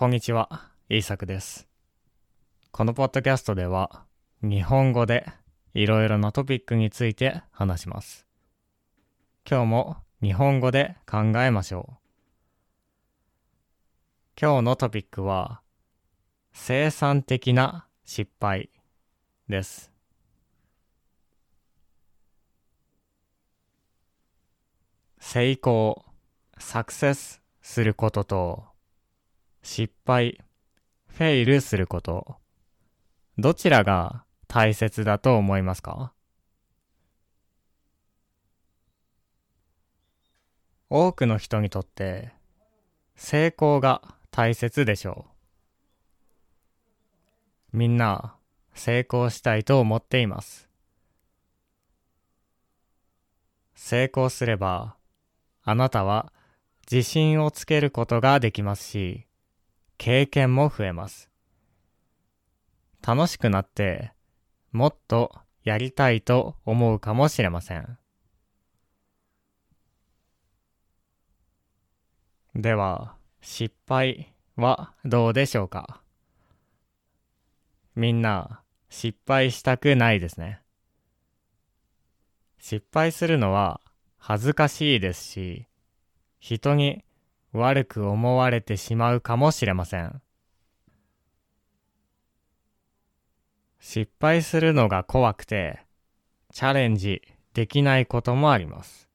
こんにちは、イーサクです。このポッドキャストでは、日本語でいろいろなトピックについて話します。今日も日本語で考えましょう。今日のトピックは、生産的な失敗です。成功、サクセスすることと、失敗、フェイルすること、どちらが大切だと思いますか？多くの人にとって、成功が大切でしょう。みんな、成功したいと思っています。成功すれば、あなたは自信をつけることができますし、経験も増えます。楽しくなって、もっとやりたいと思うかもしれません。では、失敗はどうでしょうか？みんな、失敗したくないですね。失敗するのは恥ずかしいですし、人に悪く思われてしまうかもしれません。失敗するのが怖くて、チャレンジできないこともあります。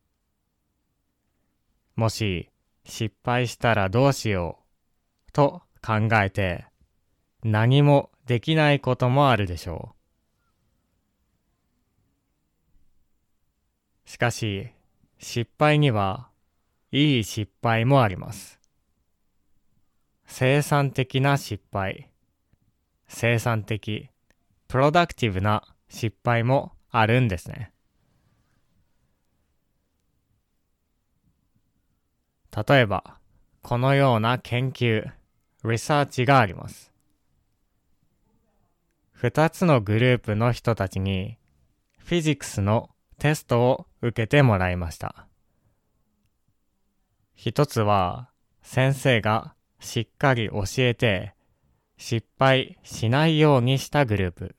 もし、失敗したらどうしよう、と考えて、何もできないこともあるでしょう。しかし、失敗には、いい失敗もあります。生産的な失敗、生産的、プロダクティブな失敗もあるんですね。例えば、このような研究、リサーチがあります。二つのグループの人たちに、フィジクスのテストを受けてもらいました。一つは、先生がしっかり教えて、失敗しないようにしたグループ。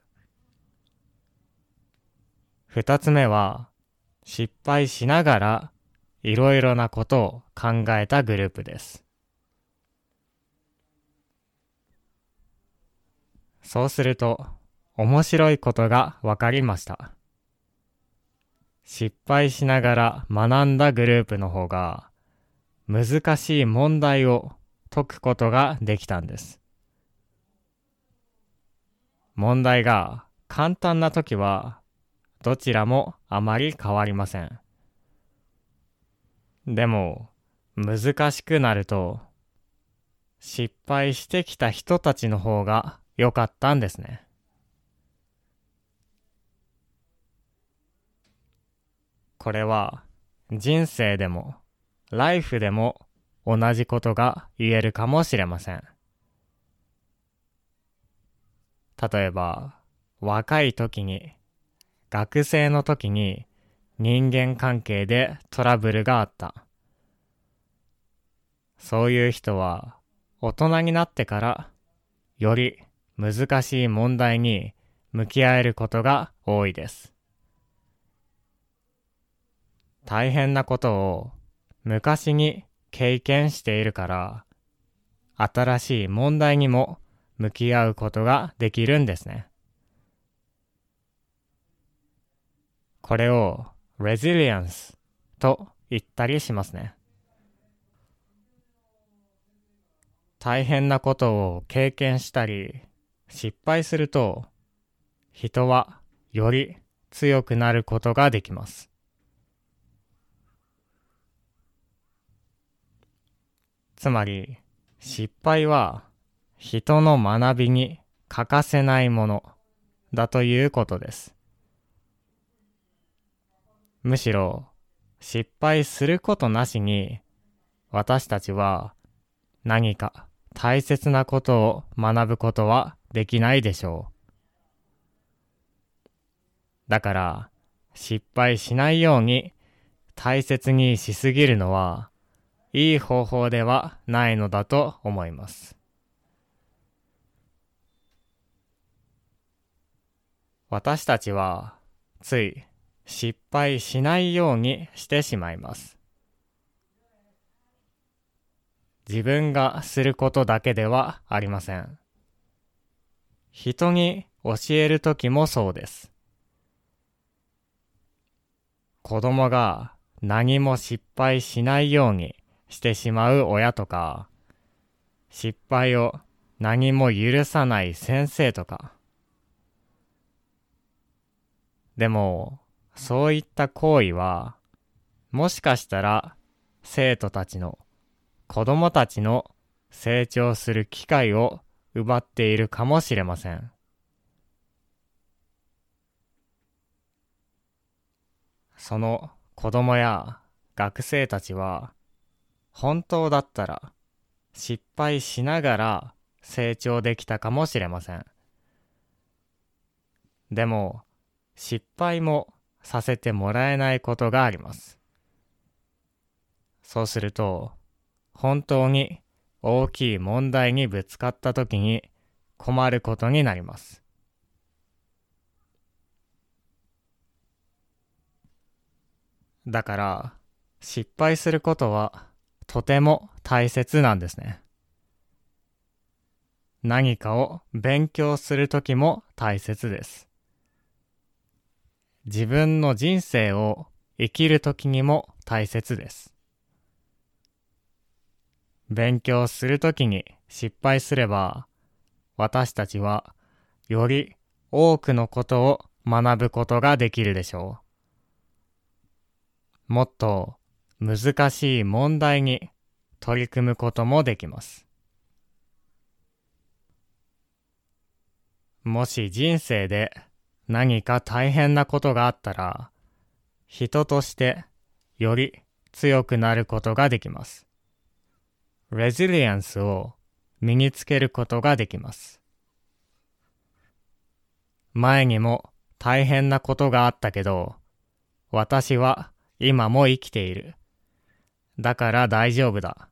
二つ目は、失敗しながら、いろいろなことを考えたグループです。そうすると、面白いことがわかりました。失敗しながら学んだグループの方が、難しい問題を解くことができたんです。問題が簡単な時は、どちらもあまり変わりません。でも、難しくなると、失敗してきた人たちの方が良かったんですね。これは人生でもライフでも同じことが言えるかもしれません。例えば、若い時に、学生の時に人間関係でトラブルがあった。そういう人は大人になってからより難しい問題に向き合えることが多いです。大変なことを昔に経験しているから、新しい問題にも向き合うことができるんですね。これを resilience と言ったりしますね。大変なことを経験したり、失敗すると、人はより強くなることができます。つまり、失敗は人の学びに欠かせないものだということです。むしろ、失敗することなしに、私たちは何か大切なことを学ぶことはできないでしょう。だから、失敗しないように大切にしすぎるのは、いい方法ではないのだと思います。私たちはつい失敗しないようにしてしまいます。自分がすることだけではありません。人に教える時もそうです。子供が何も失敗しないようにしてしまう親とか、失敗を何も許さない先生とか。でも、そういった行為は、もしかしたら生徒たちの、子供たちの成長する機会を奪っているかもしれません。その子供や学生たちは本当だったら失敗しながら成長できたかもしれません。でも失敗もさせてもらえないことがあります。そうすると本当に大きい問題にぶつかった時に困ることになります。だから、失敗することはとても大切なんですね。何かを勉強するときも大切です。自分の人生を生きるときにも大切です。勉強するときに失敗すれば、私たちはより多くのことを学ぶことができるでしょう。もっと難しい問題に取り組むこともできます。もし人生で何か大変なことがあったら、人としてより強くなることができます。レジリエンスを身につけることができます。前にも大変なことがあったけど、私は今も生きている。だから大丈夫だ。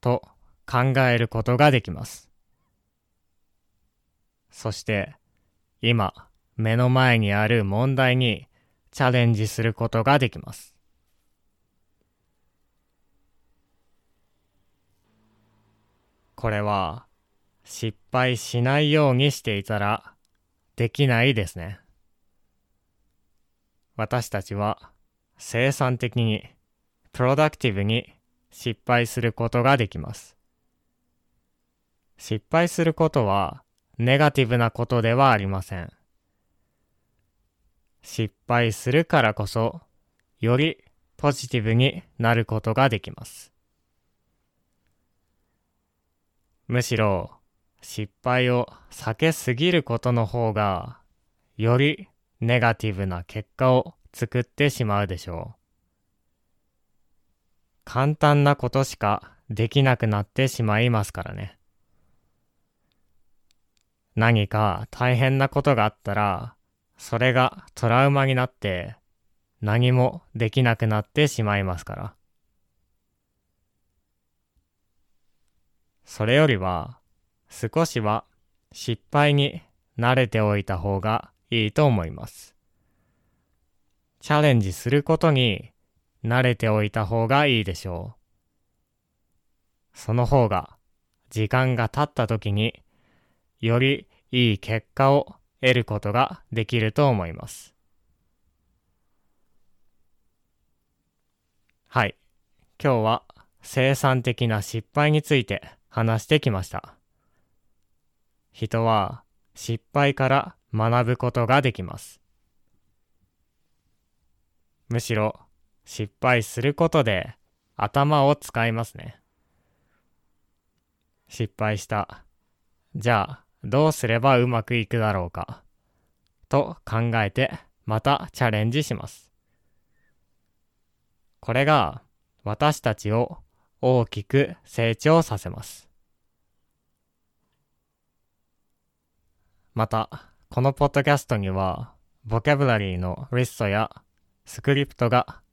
と考えることができます。そして、今、目の前にある問題にチャレンジすることができます。これは、失敗しないようにしていたら、できないですね。私たちは、生産的に、プロダクティブに失敗することができます。失敗することはネガティブなことではありません。失敗するからこそ、よりポジティブになることができます。むしろ、失敗を避けすぎることの方が、よりネガティブな結果を作ってしまうでしょう。簡単なことしかできなくなってしまいますからね。何か大変なことがあったら、それがトラウマになって何もできなくなってしまいますから。それよりは少しは失敗に慣れておいた方がいいと思います。チャレンジすることに慣れておいた方がいいでしょう。その方が時間が経った時によりいい結果を得ることができると思います。はい。今日は生産的な失敗について話してきました。人は失敗から学ぶことができます。むしろ失敗することで頭を使いますね。失敗した。じゃあ、どうすればうまくいくだろうか。と考えて、またチャレンジします。これが私たちを大きく成長させます。また、このポッドキャストには、ボキャブラリーのリストやスクリプトが